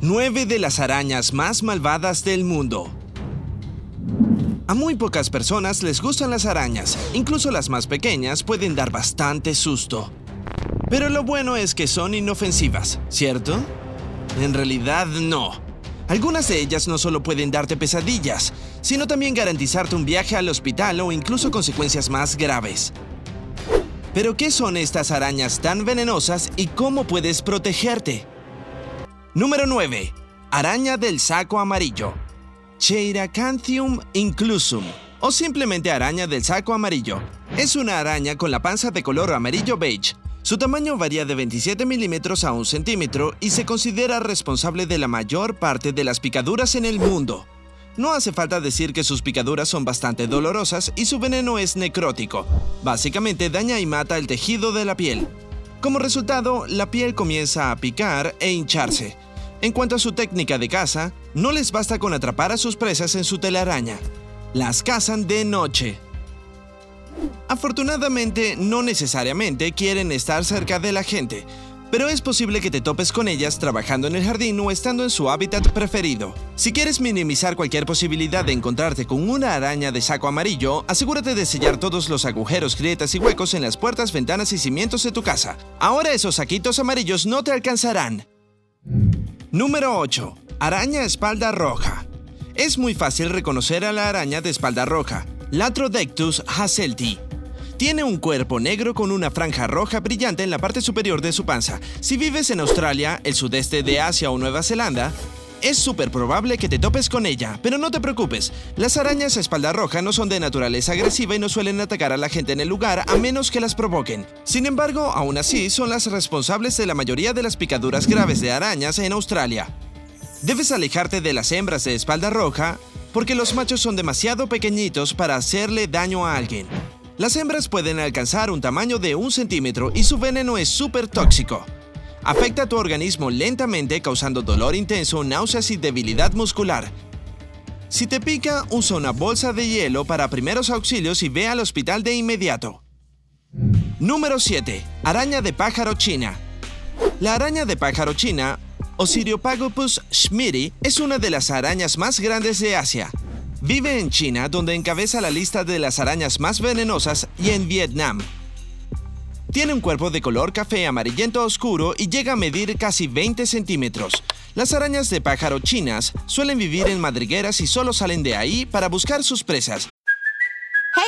9 de las arañas más malvadas del mundo. A muy pocas personas les gustan las arañas, incluso las más pequeñas pueden dar bastante susto. Pero lo bueno es que son inofensivas, ¿cierto? En realidad no. Algunas de ellas no solo pueden darte pesadillas, sino también garantizarte un viaje al hospital o incluso consecuencias más graves. Pero ¿qué son estas arañas tan venenosas y cómo puedes protegerte? Número 9. Araña del saco amarillo. Cheiracanthium inclusum, o simplemente araña del saco amarillo. Es una araña con la panza de color amarillo beige. Su tamaño varía de 27 milímetros a 1 centímetro y se considera responsable de la mayor parte de las picaduras en el mundo. No hace falta decir que sus picaduras son bastante dolorosas y su veneno es necrótico. Básicamente daña y mata el tejido de la piel. Como resultado, la piel comienza a picar e hincharse. En cuanto a su técnica de caza, no les basta con atrapar a sus presas en su telaraña. Las cazan de noche. Afortunadamente, no necesariamente quieren estar cerca de la gente, pero es posible que te topes con ellas trabajando en el jardín o estando en su hábitat preferido. Si quieres minimizar cualquier posibilidad de encontrarte con una araña de saco amarillo, asegúrate de sellar todos los agujeros, grietas y huecos en las puertas, ventanas y cimientos de tu casa. Ahora esos saquitos amarillos no te alcanzarán. Número 8. Araña espalda roja. Es muy fácil reconocer a la araña de espalda roja, Latrodectus hasselti. Tiene un cuerpo negro con una franja roja brillante en la parte superior de su panza. Si vives en Australia, el sudeste de Asia o Nueva Zelanda, es súper probable que te topes con ella, pero no te preocupes. Las arañas a espalda roja no son de naturaleza agresiva y no suelen atacar a la gente en el lugar a menos que las provoquen. Sin embargo, aún así, son las responsables de la mayoría de las picaduras graves de arañas en Australia. Debes alejarte de las hembras de espalda roja porque los machos son demasiado pequeñitos para hacerle daño a alguien. Las hembras pueden alcanzar un tamaño de un centímetro y su veneno es súper tóxico. Afecta a tu organismo lentamente causando dolor intenso, náuseas y debilidad muscular. Si te pica, usa una bolsa de hielo para primeros auxilios y ve al hospital de inmediato. Número 7. Araña de pájaro china. La araña de pájaro china, Osiriopagopus schmiri, es una de las arañas más grandes de Asia. Vive en China, donde encabeza la lista de las arañas más venenosas, y en Vietnam. Tiene un cuerpo de color café amarillento oscuro y llega a medir casi 20 centímetros. Las arañas de pájaro chinas suelen vivir en madrigueras y solo salen de ahí para buscar sus presas.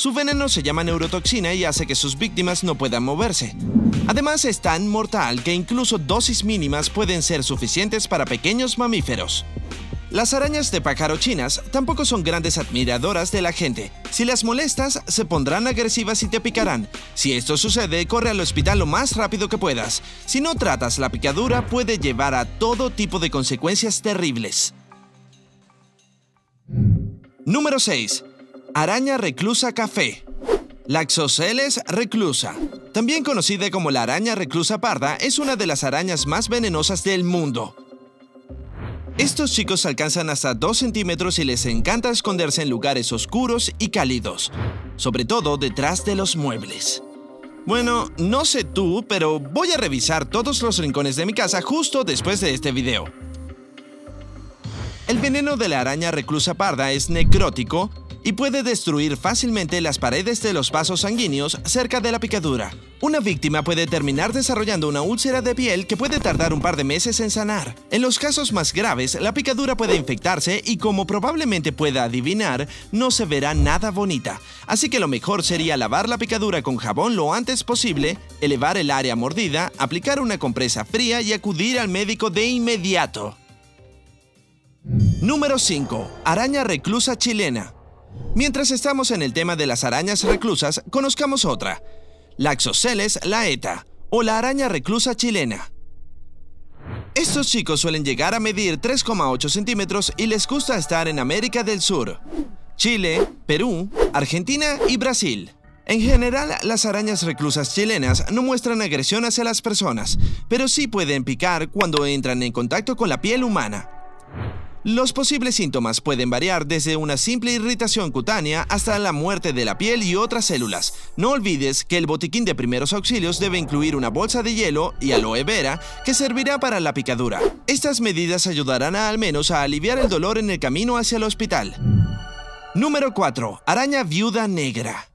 Su veneno se llama neurotoxina y hace que sus víctimas no puedan moverse. Además es tan mortal que incluso dosis mínimas pueden ser suficientes para pequeños mamíferos. Las arañas de pájaro chinas tampoco son grandes admiradoras de la gente. Si las molestas, se pondrán agresivas y te picarán. Si esto sucede, corre al hospital lo más rápido que puedas. Si no tratas la picadura, puede llevar a todo tipo de consecuencias terribles. Número 6. Araña reclusa café. Laxoceles reclusa. También conocida como la araña reclusa parda, es una de las arañas más venenosas del mundo. Estos chicos alcanzan hasta 2 centímetros y les encanta esconderse en lugares oscuros y cálidos, sobre todo detrás de los muebles. Bueno, no sé tú, pero voy a revisar todos los rincones de mi casa justo después de este video. El veneno de la araña reclusa parda es necrótico y puede destruir fácilmente las paredes de los vasos sanguíneos cerca de la picadura. Una víctima puede terminar desarrollando una úlcera de piel que puede tardar un par de meses en sanar. En los casos más graves, la picadura puede infectarse y como probablemente pueda adivinar, no se verá nada bonita. Así que lo mejor sería lavar la picadura con jabón lo antes posible, elevar el área mordida, aplicar una compresa fría y acudir al médico de inmediato. Número 5. Araña reclusa chilena. Mientras estamos en el tema de las arañas reclusas, conozcamos otra, Laxoceles laeta, o la araña reclusa chilena. Estos chicos suelen llegar a medir 3,8 centímetros y les gusta estar en América del Sur, Chile, Perú, Argentina y Brasil. En general, las arañas reclusas chilenas no muestran agresión hacia las personas, pero sí pueden picar cuando entran en contacto con la piel humana. Los posibles síntomas pueden variar desde una simple irritación cutánea hasta la muerte de la piel y otras células. No olvides que el botiquín de primeros auxilios debe incluir una bolsa de hielo y aloe vera que servirá para la picadura. Estas medidas ayudarán al menos a aliviar el dolor en el camino hacia el hospital. Número 4. Araña viuda negra.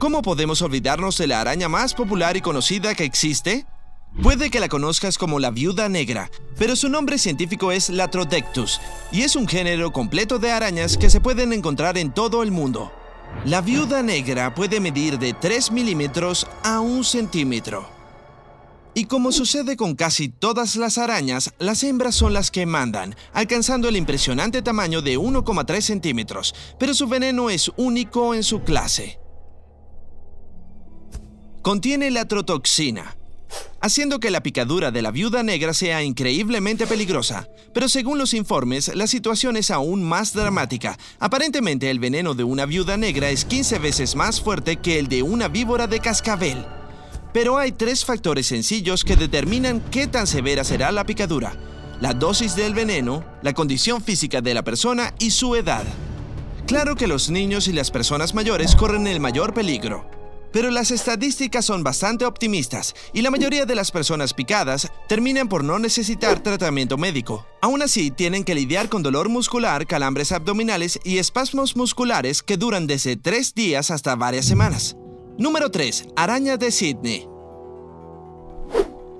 ¿Cómo podemos olvidarnos de la araña más popular y conocida que existe? Puede que la conozcas como la viuda negra, pero su nombre científico es Latrodectus y es un género completo de arañas que se pueden encontrar en todo el mundo. La viuda negra puede medir de 3 milímetros a 1 centímetro. Y como sucede con casi todas las arañas, las hembras son las que mandan, alcanzando el impresionante tamaño de 1,3 centímetros, pero su veneno es único en su clase. Contiene latrotoxina, haciendo que la picadura de la viuda negra sea increíblemente peligrosa. Pero según los informes, la situación es aún más dramática. Aparentemente el veneno de una viuda negra es 15 veces más fuerte que el de una víbora de cascabel. Pero hay tres factores sencillos que determinan qué tan severa será la picadura. La dosis del veneno, la condición física de la persona y su edad. Claro que los niños y las personas mayores corren el mayor peligro. Pero las estadísticas son bastante optimistas y la mayoría de las personas picadas terminan por no necesitar tratamiento médico. Aún así, tienen que lidiar con dolor muscular, calambres abdominales y espasmos musculares que duran desde tres días hasta varias semanas. Número 3. Araña de Sydney.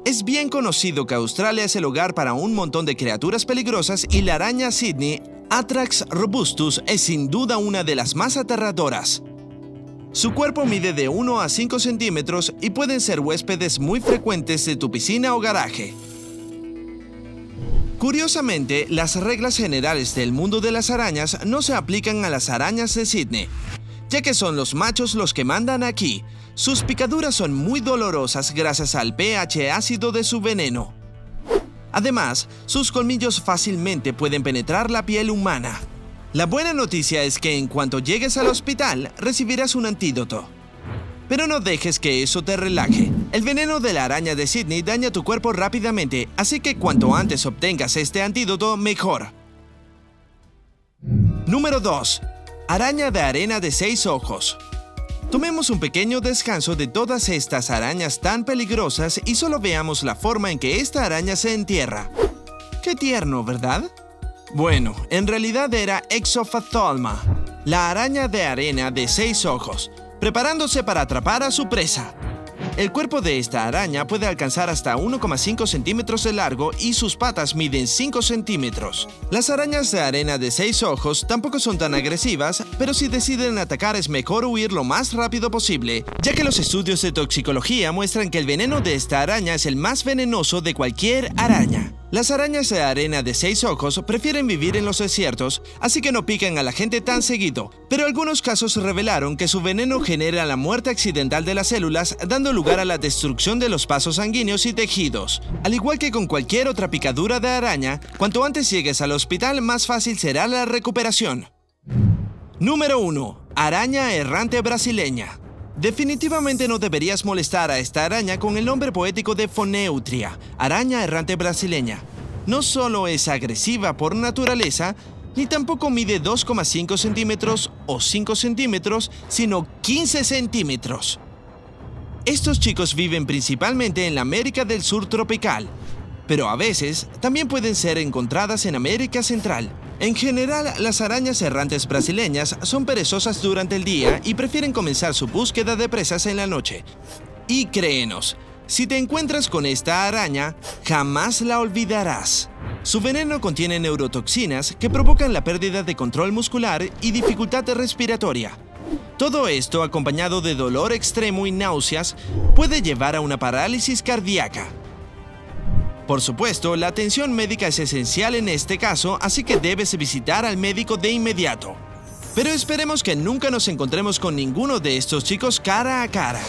Es bien conocido que Australia es el hogar para un montón de criaturas peligrosas y la araña Sydney, Atrax robustus, es sin duda una de las más aterradoras. Su cuerpo mide de 1 a 5 centímetros y pueden ser huéspedes muy frecuentes de tu piscina o garaje. Curiosamente, las reglas generales del mundo de las arañas no se aplican a las arañas de Sydney, ya que son los machos los que mandan aquí. Sus picaduras son muy dolorosas gracias al pH ácido de su veneno. Además, sus colmillos fácilmente pueden penetrar la piel humana. La buena noticia es que en cuanto llegues al hospital recibirás un antídoto. Pero no dejes que eso te relaje. El veneno de la araña de Sydney daña tu cuerpo rápidamente, así que cuanto antes obtengas este antídoto, mejor. Número 2. Araña de arena de seis ojos. Tomemos un pequeño descanso de todas estas arañas tan peligrosas y solo veamos la forma en que esta araña se entierra. Qué tierno, ¿verdad? Bueno, en realidad era Exophthalma, la araña de arena de seis ojos, preparándose para atrapar a su presa. El cuerpo de esta araña puede alcanzar hasta 1,5 centímetros de largo y sus patas miden 5 centímetros. Las arañas de arena de 6 ojos tampoco son tan agresivas, pero si deciden atacar es mejor huir lo más rápido posible, ya que los estudios de toxicología muestran que el veneno de esta araña es el más venenoso de cualquier araña. Las arañas de arena de seis ojos prefieren vivir en los desiertos, así que no pican a la gente tan seguido, pero algunos casos revelaron que su veneno genera la muerte accidental de las células, dando lugar a la destrucción de los pasos sanguíneos y tejidos. Al igual que con cualquier otra picadura de araña, cuanto antes llegues al hospital, más fácil será la recuperación. Número 1. Araña errante brasileña. Definitivamente no deberías molestar a esta araña con el nombre poético de Foneutria, araña errante brasileña. No solo es agresiva por naturaleza, ni tampoco mide 2,5 centímetros o 5 centímetros, sino 15 centímetros. Estos chicos viven principalmente en la América del Sur tropical, pero a veces también pueden ser encontradas en América Central. En general, las arañas errantes brasileñas son perezosas durante el día y prefieren comenzar su búsqueda de presas en la noche. Y créenos, si te encuentras con esta araña, jamás la olvidarás. Su veneno contiene neurotoxinas que provocan la pérdida de control muscular y dificultad respiratoria. Todo esto, acompañado de dolor extremo y náuseas, puede llevar a una parálisis cardíaca. Por supuesto, la atención médica es esencial en este caso, así que debes visitar al médico de inmediato. Pero esperemos que nunca nos encontremos con ninguno de estos chicos cara a cara.